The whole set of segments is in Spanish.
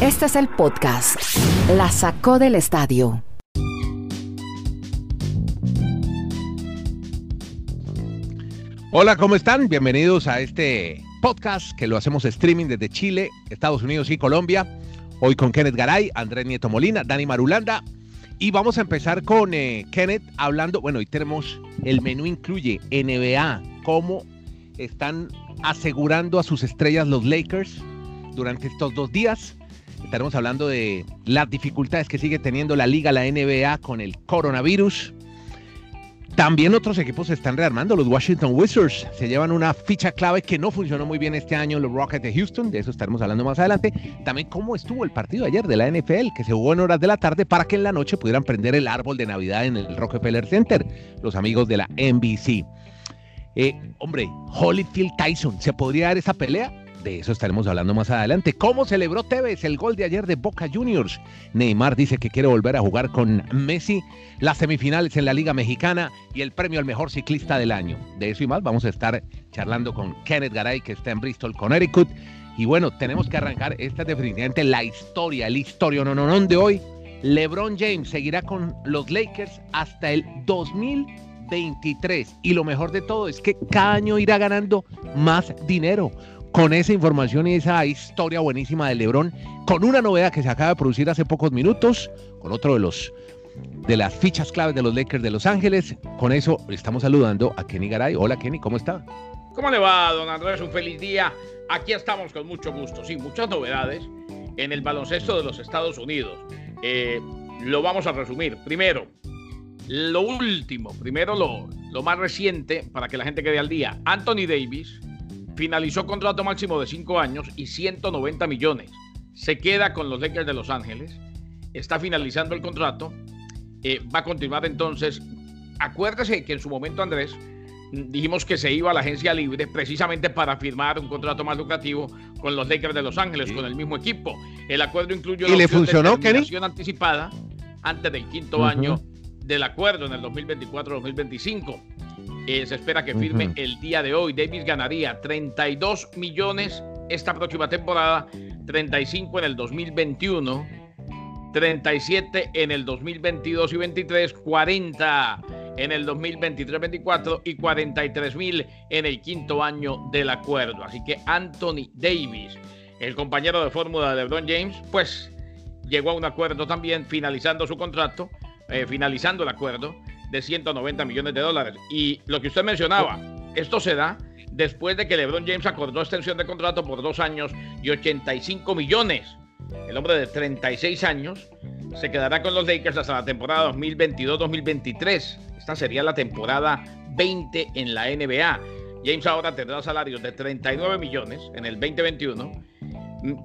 Este es el podcast. La sacó del estadio. Hola, ¿cómo están? Bienvenidos a este podcast que lo hacemos streaming desde Chile, Estados Unidos y Colombia. Hoy con Kenneth Garay, Andrés Nieto Molina, Dani Marulanda. Y vamos a empezar con eh, Kenneth hablando, bueno, hoy tenemos, el menú incluye NBA, cómo están asegurando a sus estrellas los Lakers durante estos dos días. Estaremos hablando de las dificultades que sigue teniendo la liga, la NBA con el coronavirus. También otros equipos se están rearmando. Los Washington Wizards se llevan una ficha clave que no funcionó muy bien este año, los Rockets de Houston. De eso estaremos hablando más adelante. También cómo estuvo el partido ayer de la NFL, que se jugó en horas de la tarde para que en la noche pudieran prender el árbol de Navidad en el Rockefeller Center, los amigos de la NBC. Eh, hombre, Holyfield Tyson, ¿se podría dar esa pelea? De eso estaremos hablando más adelante. ¿Cómo celebró Tevez el gol de ayer de Boca Juniors? Neymar dice que quiere volver a jugar con Messi, las semifinales en la Liga Mexicana y el premio al mejor ciclista del año. De eso y más vamos a estar charlando con Kenneth Garay, que está en Bristol, Connecticut. Y bueno, tenemos que arrancar. Esta es definitivamente la historia, el no de hoy. LeBron James seguirá con los Lakers hasta el 2023. Y lo mejor de todo es que cada año irá ganando más dinero con esa información y esa historia buenísima de Lebron, con una novedad que se acaba de producir hace pocos minutos, con otro de los de las fichas claves de los Lakers de Los Ángeles. Con eso estamos saludando a Kenny Garay. Hola Kenny, ¿cómo está? ¿Cómo le va, don Andrés? Un feliz día. Aquí estamos con mucho gusto. Sí, muchas novedades en el baloncesto de los Estados Unidos. Eh, lo vamos a resumir. Primero, lo último, primero lo, lo más reciente para que la gente quede al día. Anthony Davis finalizó contrato máximo de 5 años y 190 millones. Se queda con los Lakers de Los Ángeles. Está finalizando el contrato. Eh, va a continuar entonces. Acuérdese que en su momento, Andrés, dijimos que se iba a la agencia libre precisamente para firmar un contrato más lucrativo con los Lakers de Los Ángeles, con el mismo equipo. El acuerdo incluyó ¿Y le funcionó, de anticipada antes del quinto año del acuerdo en el 2024-2025. Eh, se espera que firme el día de hoy. Davis ganaría 32 millones esta próxima temporada, 35 en el 2021, 37 en el 2022 y 23, 40 en el 2023-24 y 43 mil en el quinto año del acuerdo. Así que Anthony Davis, el compañero de fórmula de LeBron James, pues llegó a un acuerdo también finalizando su contrato, eh, finalizando el acuerdo de 190 millones de dólares. Y lo que usted mencionaba, esto se da después de que LeBron James acordó extensión de contrato por dos años y 85 millones. El hombre de 36 años se quedará con los Lakers hasta la temporada 2022-2023. Esta sería la temporada 20 en la NBA. James ahora tendrá salarios de 39 millones en el 2021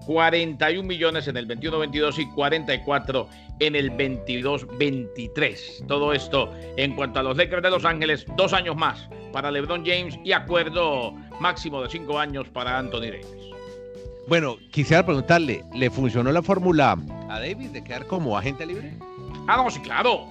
41 millones en el 21-22 y 44 en el 22-23. Todo esto en cuanto a los Lakers de Los Ángeles, dos años más para LeBron James y acuerdo máximo de cinco años para Anthony Davis. Bueno, quisiera preguntarle, ¿le funcionó la fórmula a Davis de quedar como agente libre? Ah, no, sí, claro.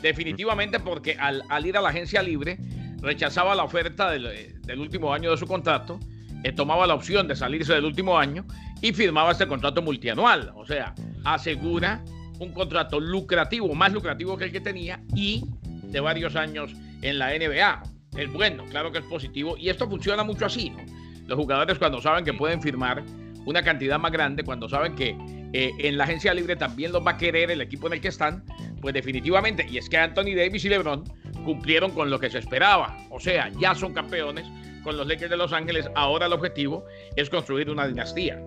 Definitivamente porque al, ir a la agencia libre rechazaba la oferta del, del último año de su contrato eh, tomaba la opción de salirse del último año y firmaba este contrato multianual. O sea, asegura un contrato lucrativo, más lucrativo que el que tenía y de varios años en la NBA. Es bueno, claro que es positivo y esto funciona mucho así, ¿no? Los jugadores cuando saben que pueden firmar una cantidad más grande, cuando saben que eh, en la agencia libre también los va a querer el equipo en el que están, pues definitivamente, y es que Anthony Davis y LeBron cumplieron con lo que se esperaba, o sea, ya son campeones con los Lakers de Los Ángeles, ahora el objetivo es construir una dinastía.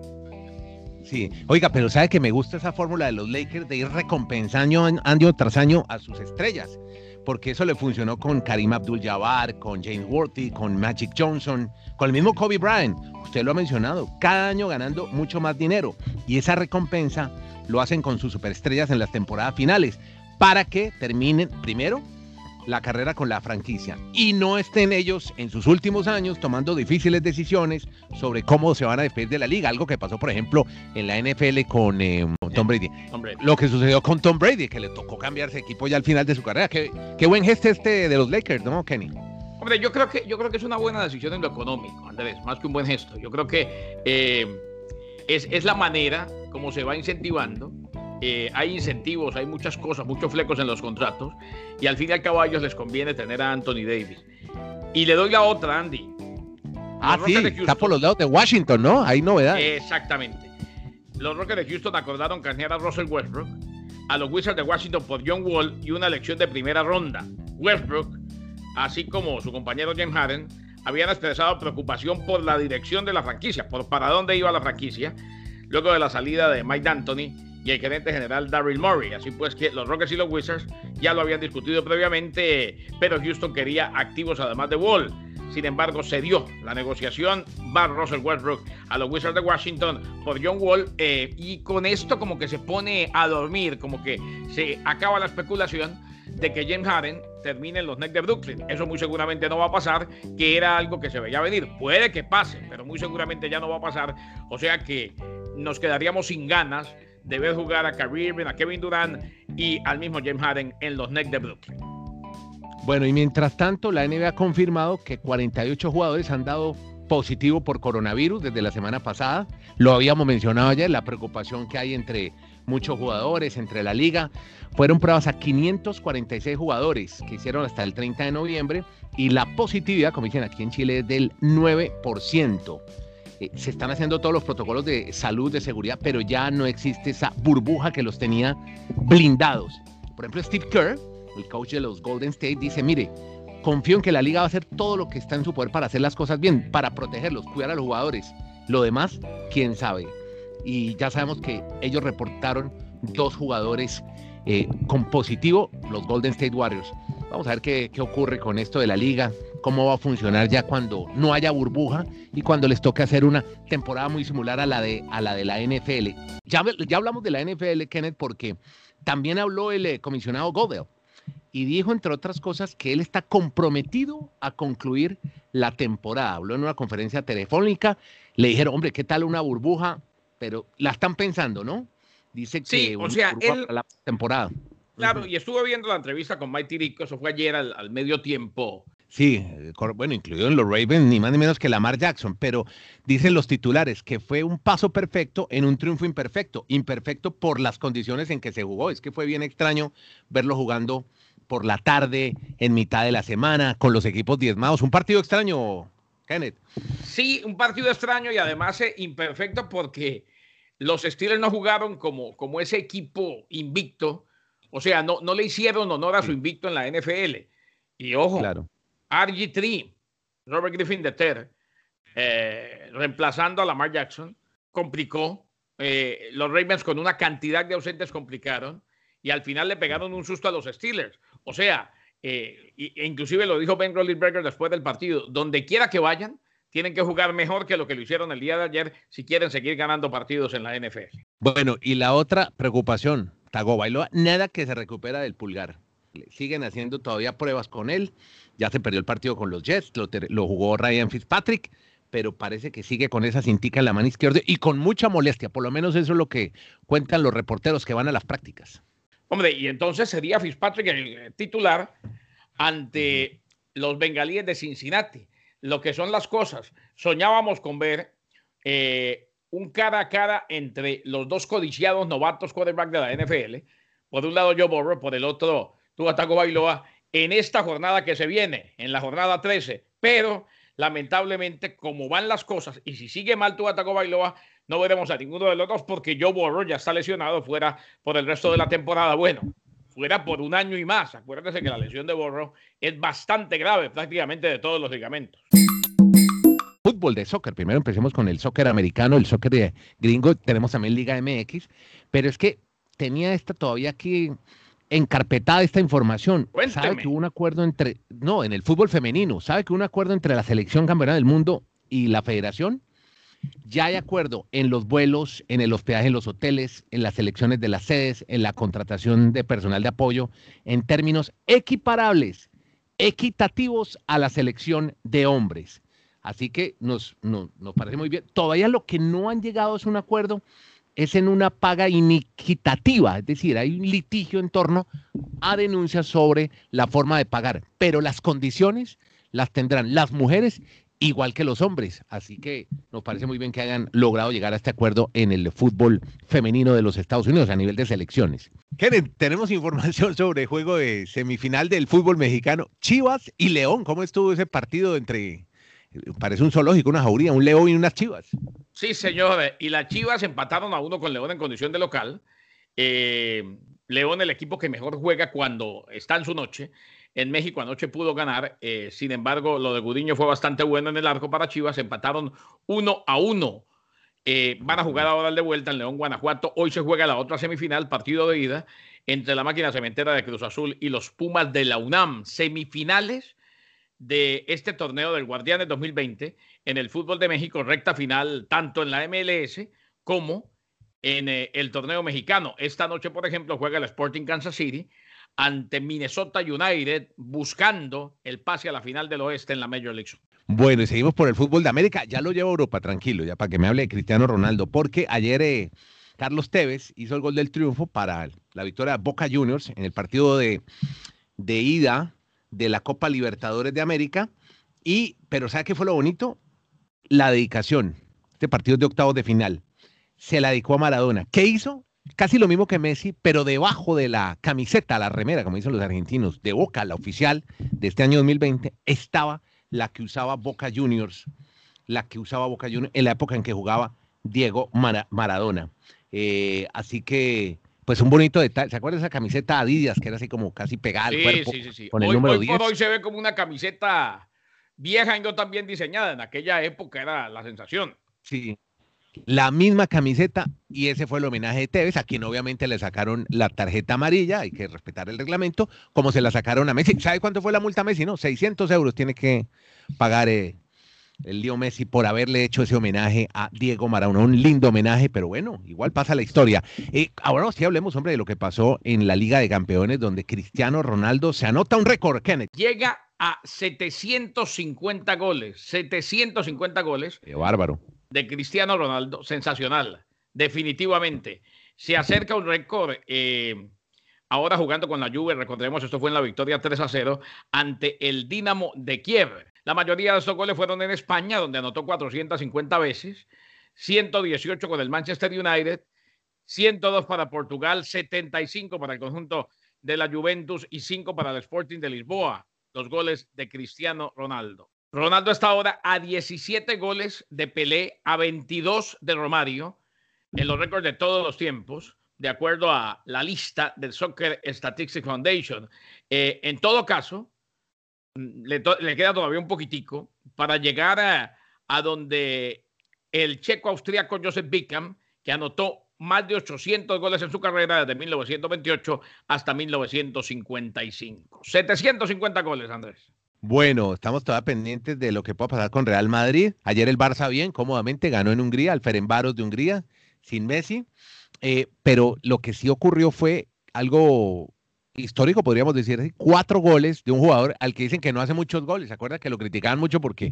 Sí, oiga, pero sabe que me gusta esa fórmula de los Lakers de ir recompensando año tras año a sus estrellas, porque eso le funcionó con Karim Abdul-Jabbar, con James Worthy, con Magic Johnson, con el mismo Kobe Bryant. Usted lo ha mencionado, cada año ganando mucho más dinero y esa recompensa lo hacen con sus superestrellas en las temporadas finales para que terminen primero la carrera con la franquicia y no estén ellos en sus últimos años tomando difíciles decisiones sobre cómo se van a despedir de la liga, algo que pasó por ejemplo en la NFL con eh, Tom, Brady. Lo que sucedió con Tom Brady, que le tocó cambiarse de equipo ya al final de su carrera. Qué, qué buen gesto este de los Lakers, ¿no, Kenny? Hombre, yo creo que yo creo que es una buena decisión en lo económico, Andrés, más que un buen gesto. Yo creo que eh, es, es la manera cómo se va incentivando. Eh, hay incentivos, hay muchas cosas, muchos flecos en los contratos. Y al fin y al cabo a ellos les conviene tener a Anthony Davis. Y le doy la otra, Andy. ah, sí, está por los lados de Washington, ¿no? Hay novedad. Exactamente. Los Rockets de Houston acordaron canjear a Russell Westbrook, a los Wizards de Washington por John Wall y una elección de primera ronda. Westbrook, así como su compañero James Harden, habían expresado preocupación por la dirección de la franquicia, por para dónde iba la franquicia, luego de la salida de Mike D'Antoni y el gerente general Daryl Murray. Así pues que los Rockets y los Wizards ya lo habían discutido previamente, pero Houston quería activos además de Wall. Sin embargo, se dio la negociación. Va Russell Westbrook a los Wizards de Washington por John Wall. Eh, y con esto como que se pone a dormir, como que se acaba la especulación de que James Harden termine en los Nets de Brooklyn. Eso muy seguramente no va a pasar, que era algo que se veía venir. Puede que pase, pero muy seguramente ya no va a pasar. O sea que nos quedaríamos sin ganas de ver jugar a Kyrie a Kevin Durant y al mismo James Harden en los Nets de Brooklyn. Bueno, y mientras tanto, la NBA ha confirmado que 48 jugadores han dado positivo por coronavirus desde la semana pasada. Lo habíamos mencionado ayer, la preocupación que hay entre muchos jugadores, entre la liga. Fueron pruebas a 546 jugadores que hicieron hasta el 30 de noviembre y la positividad, como dicen aquí en Chile, es del 9%. Eh, se están haciendo todos los protocolos de salud, de seguridad, pero ya no existe esa burbuja que los tenía blindados. Por ejemplo, Steve Kerr, el coach de los Golden State, dice, mire, confío en que la liga va a hacer todo lo que está en su poder para hacer las cosas bien, para protegerlos, cuidar a los jugadores. Lo demás, quién sabe. Y ya sabemos que ellos reportaron dos jugadores eh, con positivo, los Golden State Warriors. Vamos a ver qué, qué ocurre con esto de la liga, cómo va a funcionar ya cuando no haya burbuja y cuando les toque hacer una temporada muy similar a la de, a la, de la NFL. Ya, ya hablamos de la NFL, Kenneth, porque también habló el eh, comisionado Godel y dijo, entre otras cosas, que él está comprometido a concluir la temporada. Habló en una conferencia telefónica, le dijeron, hombre, ¿qué tal una burbuja? Pero la están pensando, ¿no? Dice que sí, o sea, él, la temporada. Claro, y estuve viendo la entrevista con Mike Tirico, eso fue ayer al, al medio tiempo. Sí, bueno, incluido en los Ravens, ni más ni menos que Lamar Jackson, pero dicen los titulares que fue un paso perfecto en un triunfo imperfecto, imperfecto por las condiciones en que se jugó. Es que fue bien extraño verlo jugando por la tarde, en mitad de la semana, con los equipos diezmados. Un partido extraño, Kenneth. Sí, un partido extraño y además eh, imperfecto porque los Steelers no jugaron como, como ese equipo invicto. O sea, no, no le hicieron honor a su invicto en la NFL. Y ojo, claro. RG3, Robert Griffin III, eh, reemplazando a Lamar Jackson, complicó. Eh, los Ravens con una cantidad de ausentes complicaron y al final le pegaron un susto a los Steelers. O sea, eh, e inclusive lo dijo Ben Roethlisberger después del partido, donde quiera que vayan, tienen que jugar mejor que lo que lo hicieron el día de ayer si quieren seguir ganando partidos en la NFL. Bueno, y la otra preocupación, Tagovailoa, nada que se recupera del pulgar. Siguen haciendo todavía pruebas con él. Ya se perdió el partido con los Jets, lo, jugó Ryan Fitzpatrick, pero parece que sigue con esa cintica en la mano izquierda y con mucha molestia. Por lo menos eso es lo que cuentan los reporteros que van a las prácticas. Hombre, y entonces sería Fitzpatrick el titular ante los bengalíes de Cincinnati. Lo que son las cosas. Soñábamos con ver eh, un cara a cara entre los dos codiciados novatos quarterback de la NFL. Por un lado Joe Burrow, por el otro Tua Bailoa en esta jornada que se viene, en la jornada 13. Pero lamentablemente, como van las cosas, y si sigue mal Tua Bailoa, no veremos a ninguno de los dos porque Joe Burrow ya está lesionado fuera por el resto de la temporada. Bueno, fuera por un año y más. Acuérdense que la lesión de Burrow es bastante grave, prácticamente de todos los ligamentos. Fútbol de soccer. Primero empecemos con el soccer americano, el soccer de gringo. Tenemos también Liga MX, pero es que tenía esta todavía aquí encarpetada esta información. Cuénteme. Sabe que hubo un acuerdo entre, no, en el fútbol femenino, sabe que hubo un acuerdo entre la selección campeona del mundo y la federación ya hay acuerdo en los vuelos, en el hospedaje en los hoteles, en las elecciones de las sedes, en la contratación de personal de apoyo, en términos equiparables, equitativos a la selección de hombres. Así que nos, nos, nos parece muy bien. Todavía lo que no han llegado es un acuerdo, es en una paga inequitativa, es decir, hay un litigio en torno a denuncias sobre la forma de pagar, pero las condiciones las tendrán las mujeres igual que los hombres. Así que nos parece muy bien que hayan logrado llegar a este acuerdo en el fútbol femenino de los Estados Unidos a nivel de selecciones. Kenneth, tenemos información sobre el juego de semifinal del fútbol mexicano. Chivas y León, ¿cómo estuvo ese partido entre, parece un zoológico, una jauría, un león y unas chivas? Sí, señor. Y las chivas empataron a uno con León en condición de local. Eh, León, el equipo que mejor juega cuando está en su noche. En México anoche pudo ganar, eh, sin embargo, lo de Gudiño fue bastante bueno en el arco para Chivas, empataron uno a uno. Eh, van a jugar ahora el de vuelta en León, Guanajuato. Hoy se juega la otra semifinal, partido de ida, entre la máquina cementera de Cruz Azul y los Pumas de la UNAM. Semifinales de este torneo del Guardianes 2020 en el fútbol de México, recta final tanto en la MLS como en eh, el torneo mexicano. Esta noche, por ejemplo, juega el Sporting Kansas City ante Minnesota United buscando el pase a la final del oeste en la Major League. Bueno, y seguimos por el fútbol de América. Ya lo llevo a Europa, tranquilo, ya para que me hable de Cristiano Ronaldo, porque ayer eh, Carlos Tevez hizo el gol del triunfo para la victoria de Boca Juniors en el partido de, de ida de la Copa Libertadores de América. Y, pero ¿sabe qué fue lo bonito? La dedicación. Este partido de octavos de final. Se la dedicó a Maradona. ¿Qué hizo? casi lo mismo que Messi, pero debajo de la camiseta, la remera, como dicen los argentinos, de Boca, la oficial de este año 2020, estaba la que usaba Boca Juniors, la que usaba Boca Juniors en la época en que jugaba Diego Maradona. Eh, así que, pues un bonito detalle. ¿Se acuerdan de esa camiseta Adidas que era así como casi pegada al cuerpo? Sí, sí, sí. Con el hoy, número hoy por hoy se ve como una camiseta vieja y no tan bien diseñada. En aquella época era la sensación. Sí, la misma camiseta y ese fue el homenaje de Tevez, a quien obviamente le sacaron la tarjeta amarilla, hay que respetar el reglamento, como se la sacaron a Messi. ¿Sabe cuánto fue la multa a Messi? No, 600 euros tiene que pagar eh, el Lío Messi por haberle hecho ese homenaje a Diego Maradona. Un lindo homenaje, pero bueno, igual pasa la historia. Eh, ahora sí hablemos, hombre, de lo que pasó en la Liga de Campeones, donde Cristiano Ronaldo se anota un récord, Kenneth. Llega a 750 goles, 750 goles. Qué bárbaro de Cristiano Ronaldo, sensacional, definitivamente. Se acerca un récord, eh, ahora jugando con la Juve, recordemos, esto fue en la victoria 3 a 0 ante el Dinamo de Kiev. La mayoría de estos goles fueron en España, donde anotó 450 veces, 118 con el Manchester United, 102 para Portugal, 75 para el conjunto de la Juventus y 5 para el Sporting de Lisboa, los goles de Cristiano Ronaldo. Ronaldo está ahora a 17 goles de Pelé, a 22 de Romario, en los récords de todos los tiempos, de acuerdo a la lista del Soccer Statistics Foundation. Eh, en todo caso, mm, le, queda todavía un poquitico para llegar a, donde el checo austríaco Joseph Bickham, que anotó más de 800 goles en su carrera desde 1928 hasta 1955. 750 goles, Andrés. Bueno, estamos todavía pendientes de lo que pueda pasar con Real Madrid. Ayer el Barça bien, cómodamente ganó en Hungría, al Ferenbaros de Hungría, sin Messi. Eh, pero lo que sí ocurrió fue algo histórico, podríamos decir, cuatro goles de un jugador al que dicen que no hace muchos goles. ¿Se acuerda que lo criticaban mucho porque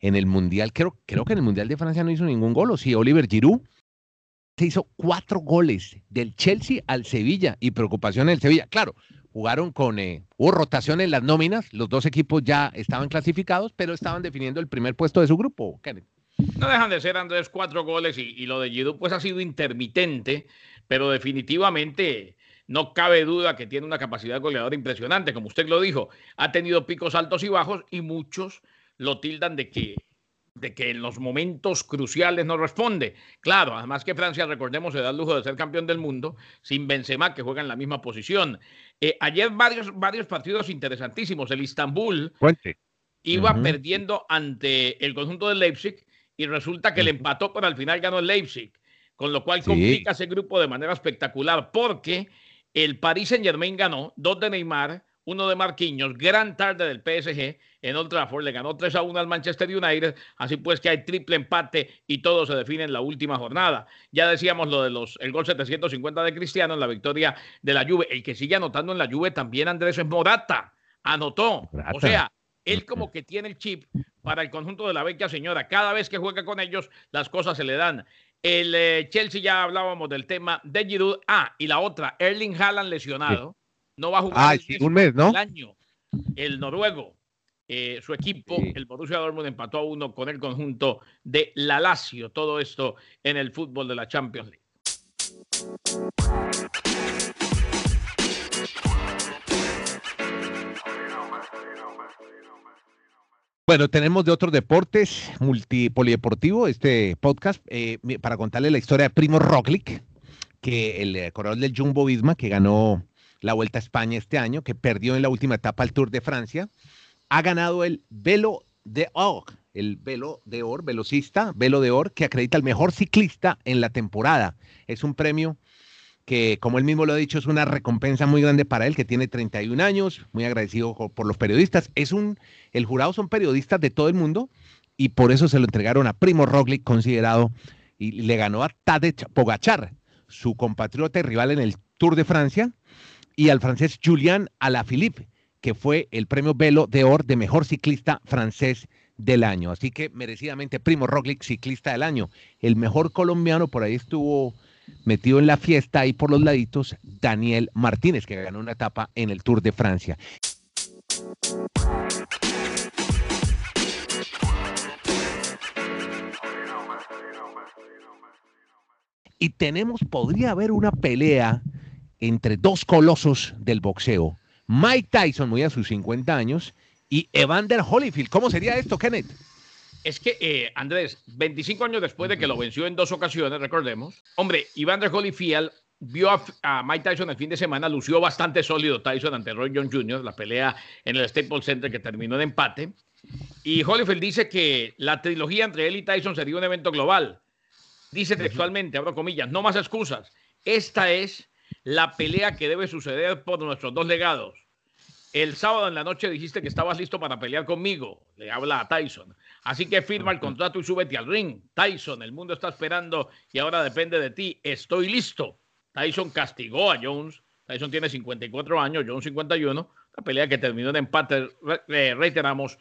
en el Mundial, creo, creo que en el Mundial de Francia no hizo ningún gol, o sí, Oliver Giroud se hizo cuatro goles del Chelsea al Sevilla y preocupación en el Sevilla. Claro, jugaron con, eh, hubo rotación en las nóminas, los dos equipos ya estaban clasificados, pero estaban definiendo el primer puesto de su grupo, No dejan de ser, Andrés, cuatro goles y, lo de Giroud pues ha sido intermitente, pero definitivamente no cabe duda que tiene una capacidad goleadora impresionante, como usted lo dijo, ha tenido picos altos y bajos y muchos lo tildan de que de que en los momentos cruciales no responde. Claro, además que Francia, recordemos, se da el lujo de ser campeón del mundo sin Benzema, que juega en la misma posición. Eh, ayer varios, varios partidos interesantísimos. El Istanbul iba perdiendo ante el conjunto del Leipzig y resulta que le empató, pero al final ganó el Leipzig, con lo cual complica ese grupo de manera espectacular porque el Paris Saint Germain ganó, dos de Neymar, uno de Marquinhos, gran tarde del PSG en Old Trafford, le ganó 3 a 1 al Manchester United, así pues que hay triple empate y todo se define en la última jornada. Ya decíamos lo de los el gol 750 de Cristiano en la victoria de la Juve, el que sigue anotando en la Juve también Andrés es Morata, anotó. O sea, él como que tiene el chip para el conjunto de la vecchia señora. Cada vez que juega con ellos, las cosas se le dan. El eh, Chelsea ya hablábamos del tema de Giroud. Ah, y la otra, Erling Haaland lesionado no va a jugar un mes, ¿no? el año. El noruego. eh, su equipo, el Borussia Dortmund, empató a uno con el conjunto de la Lazio. Todo esto en el fútbol de la Champions League. Bueno, tenemos de otros deportes, multipolideportivo, este podcast, eh, para contarle la historia de Primo Roglic, que el eh, corredor del Jumbo Visma, que ganó la Vuelta a España este año, que perdió en la última etapa el Tour de Francia, ha ganado el Velo de Or, el Velo de Or, velocista, Velo de Or, que acredita al mejor ciclista en la temporada. Es un premio que, como él mismo lo ha dicho, es una recompensa muy grande para él, que tiene 31 años, muy agradecido por los periodistas. Es un, el jurado son periodistas de todo el mundo y por eso se lo entregaron a Primo Roglic, considerado, y le ganó a Tadej Pogachar, su compatriota y rival en el Tour de Francia, y al francés Julien Alaphilippe, que fue el premio Velo de Or de mejor ciclista francés del año. Así que merecidamente Primo Roglic, ciclista del año. El mejor colombiano por ahí estuvo metido en la fiesta ahí por los laditos, Daniel Martínez, que ganó una etapa en el Tour de Francia. Y tenemos, podría haber una pelea entre dos colosos del boxeo. Mike Tyson, muy a sus 50 años, y Evander Holyfield. ¿Cómo sería esto, Kenneth? Es que, eh, Andrés, 25 años después de que lo venció en dos ocasiones, recordemos, hombre, Iván de Holyfield vio a, Mike Tyson el fin de semana, lució bastante sólido Tyson ante Roy Jones Jr., la pelea en el Staples Center que terminó en empate. Y Holyfield dice que la trilogía entre él y Tyson sería un evento global. Dice textualmente, abro comillas, no más excusas. Esta es la pelea que debe suceder por nuestros dos legados. El sábado en la noche dijiste que estabas listo para pelear conmigo, le habla a Tyson. Así que firma el contrato y súbete al ring. Tyson, el mundo está esperando y ahora depende de ti. Estoy listo. Tyson castigó a Jones. Tyson tiene 54 años, Jones 51. La pelea que terminó en empate, reiteramos.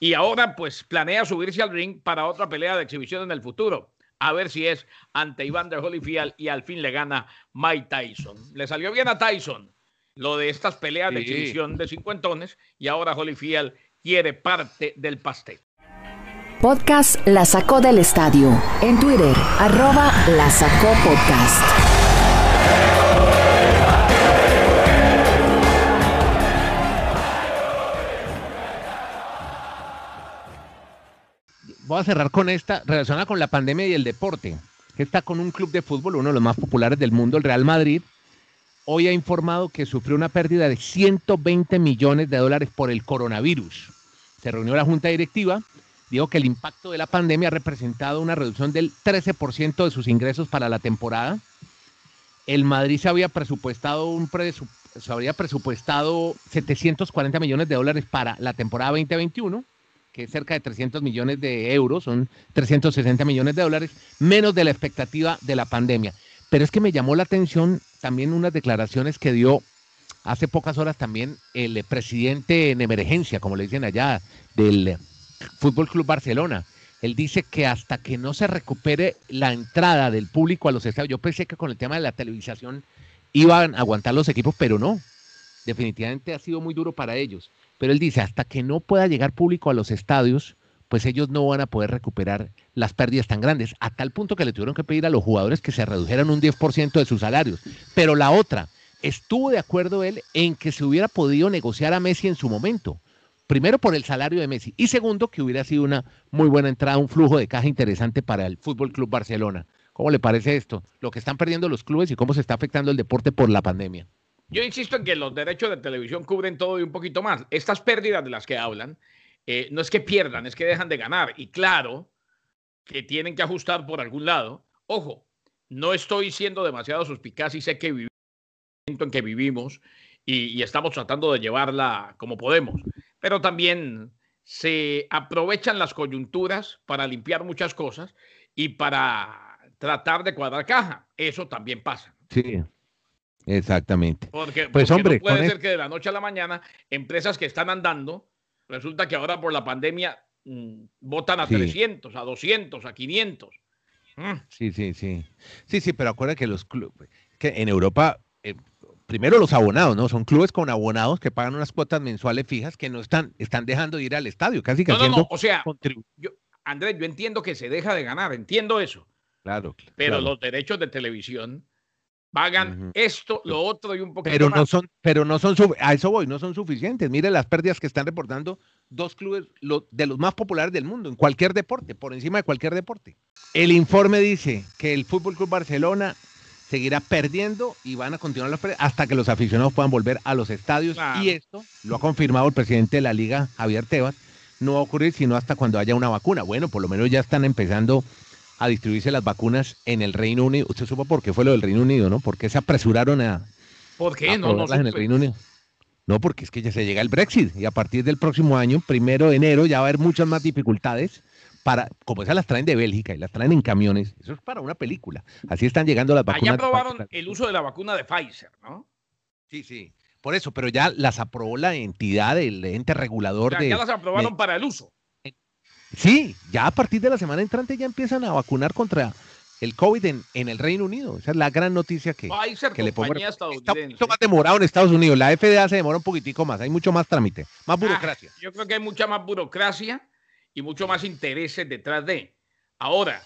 Y ahora pues planea subirse al ring para otra pelea de exhibición en el futuro. A ver si es ante Iván de Holyfield y al fin le gana Mike Tyson. Le salió bien a Tyson lo de estas peleas de exhibición de cincuentones y ahora Holyfield quiere parte del pastel. Podcast La Sacó del Estadio. En Twitter, arroba La Sacó Podcast. Voy a cerrar con esta, relacionada con la pandemia y el deporte, está con un club de fútbol, uno de los más populares del mundo, el Real Madrid. Hoy ha informado que sufrió una pérdida de 120 millones de dólares por el coronavirus. Se reunió la junta directiva dijo que el impacto de la pandemia ha representado una reducción del 13% de sus ingresos para la temporada. El Madrid se había presupuestado un se presupuestado 740 millones de dólares para la temporada 2021, que es cerca de 300 millones de euros, son 360 millones de dólares, menos de la expectativa de la pandemia. Pero es que me llamó la atención también unas declaraciones que dio hace pocas horas también el presidente en emergencia, como le dicen allá, del Fútbol Club Barcelona. Él dice que hasta que no se recupere la entrada del público a los estadios, yo pensé que con el tema de la televisación iban a aguantar los equipos, pero no. Definitivamente ha sido muy duro para ellos. Pero él dice, hasta que no pueda llegar público a los estadios, pues ellos no van a poder recuperar las pérdidas tan grandes, a tal punto que le tuvieron que pedir a los jugadores que se redujeran un 10% de sus salarios. Pero la otra, estuvo de acuerdo él en que se hubiera podido negociar a Messi en su momento primero por el salario de Messi y segundo que hubiera sido una muy buena entrada, un flujo de caja interesante para el Fútbol Club Barcelona. ¿Cómo le parece esto? Lo que están perdiendo los clubes y cómo se está afectando el deporte por la pandemia. Yo insisto en que los derechos de televisión cubren todo y un poquito más. Estas pérdidas de las que hablan eh, no es que pierdan, es que dejan de ganar. Y claro que tienen que ajustar por algún lado. Ojo, no estoy siendo demasiado suspicaz y sé que vivimos en que vivimos y estamos tratando de llevarla como podemos pero también se aprovechan las coyunturas para limpiar muchas cosas y para tratar de cuadrar caja. Eso también pasa. Sí, exactamente. Porque, pues hombre, puede ser que de la noche a la mañana empresas que están andando, resulta que ahora por la pandemia mm, votan a 300, a 200, a 500. Mm. Sí, sí, sí. Sí, sí, pero acuérdate que los clubes, que en Europa, eh, primero los abonados, ¿no? Son clubes con abonados que pagan unas cuotas mensuales fijas que no están, están dejando de ir al estadio, casi que no, no, no, o sea, yo, Andrés, yo entiendo que se deja de ganar, entiendo eso. Claro. Pero los derechos de televisión pagan esto, lo otro y un poquito pero más. no son, pero no son, a eso voy, no son suficientes. Mire las pérdidas que están reportando dos clubes de los más populares del mundo, en cualquier deporte, por encima de cualquier deporte. El informe dice que el Fútbol Club Barcelona seguirá perdiendo y van a continuar las pérdidas hasta que los aficionados puedan volver a los estadios. Y esto lo ha confirmado el presidente de la liga, Javier Tebas, no va a ocurrir sino hasta cuando haya una vacuna. Bueno, por lo menos ya están empezando a distribuirse las vacunas en el Reino Unido. Usted supo por qué fue lo del Reino Unido, ¿no? ¿Por qué se apresuraron a, ¿Por qué? no, no en el Reino Unido? No, porque es que ya se llega el Brexit y a partir del próximo año, primero de enero, ya va a haber muchas más dificultades para, como esas las traen de Bélgica y las traen en camiones, eso es para una película. Así están llegando las vacunas. Ya aprobaron el uso de la vacuna de Pfizer, ¿no? Sí, sí. Por eso, pero ya las aprobó la entidad, el ente regulador de. Ya las aprobaron para el uso. Sí, ya a partir de la semana entrante ya empiezan a vacunar contra el COVID en, en el Reino Unido. Esa es la gran noticia que, Pfizer, que le pongo. Está mucho más demorado en Estados Unidos. La FDA se demora un poquitico más. Hay mucho más trámite, más Ah, burocracia. yo creo que hay mucha más burocracia y mucho más intereses detrás de. Ahora,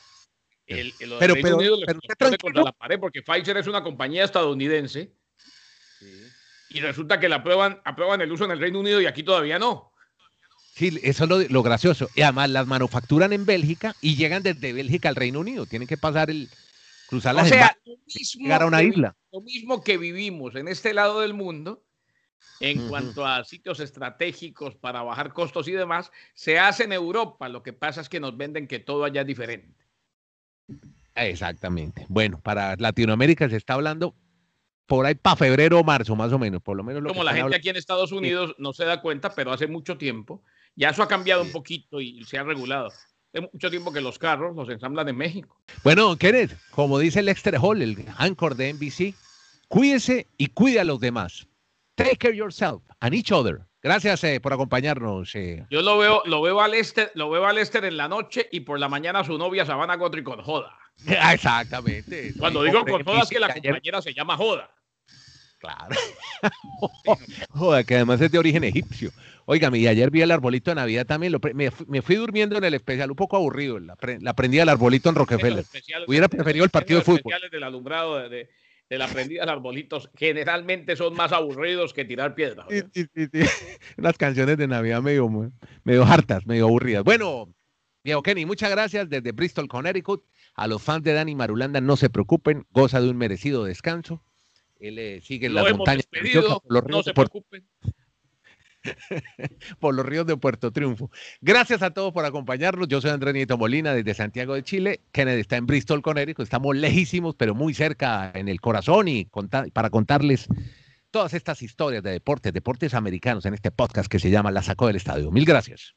el, el Pero- Reino pero- Unido pero tranquilo. contra la pared porque Pfizer es una compañía estadounidense y resulta que la aprueban, aprueban el uso en el Reino Unido y aquí todavía no. Sí, eso es lo, lo gracioso. Y además las manufacturan en Bélgica y llegan desde Bélgica al Reino Unido. Tienen que pasar el, cruzar O las sea, lo mismo, llegar a una que, isla. lo mismo que vivimos en este lado del mundo, en cuanto a sitios estratégicos para bajar costos y demás, se hace en Europa. Lo que pasa es que nos venden que todo allá es diferente. Exactamente. Bueno, para Latinoamérica se está hablando por ahí para febrero o marzo, más o menos. Por lo menos lo Como que la gente hablando. aquí en Estados Unidos no se da cuenta, pero hace mucho tiempo, ya eso ha cambiado un poquito y se ha regulado. Hace mucho tiempo que los carros los ensamblan en México. Bueno, Kenneth, como dice Lexter Hall, el anchor de NBC, cuídese y cuide a los demás. Take care yourself and each other. Gracias eh, por acompañarnos. eh. Yo lo veo, lo veo a Lester, lo veo a Lester en la noche y por la mañana su novia Sabana Gotri con joda. Exactamente. Cuando digo con joda es que la ayer- compañera se llama joda. Claro. Joder, que además es de origen egipcio. Óigame, y ayer vi el arbolito de Navidad también. lo me, fu- me fui durmiendo en el especial, un poco aburrido. La, pre- la prendí al arbolito en Rockefeller. Hubiera preferido el partido de fútbol. especiales del alumbrado de, de- de la prendida de arbolitos generalmente son más aburridos que tirar piedras. Sí, sí, sí. Unas canciones de Navidad medio, medio hartas, medio aburridas. Bueno, Diego Kenny, muchas gracias desde Bristol, Connecticut. A los fans de Dani Marulanda, no se preocupen, goza de un merecido descanso. Él eh, sigue en las montañas no se preocupen. Por los ríos de Puerto Triunfo. Gracias a todos por acompañarnos. Yo soy Andrés Nieto Molina desde Santiago de Chile. Kennedy está en Bristol, Connecticut. Estamos lejísimos, pero muy cerca en el corazón y para contarles todas estas historias de deportes, deportes americanos en este podcast que se llama La Sacó del Estadio. Mil gracias.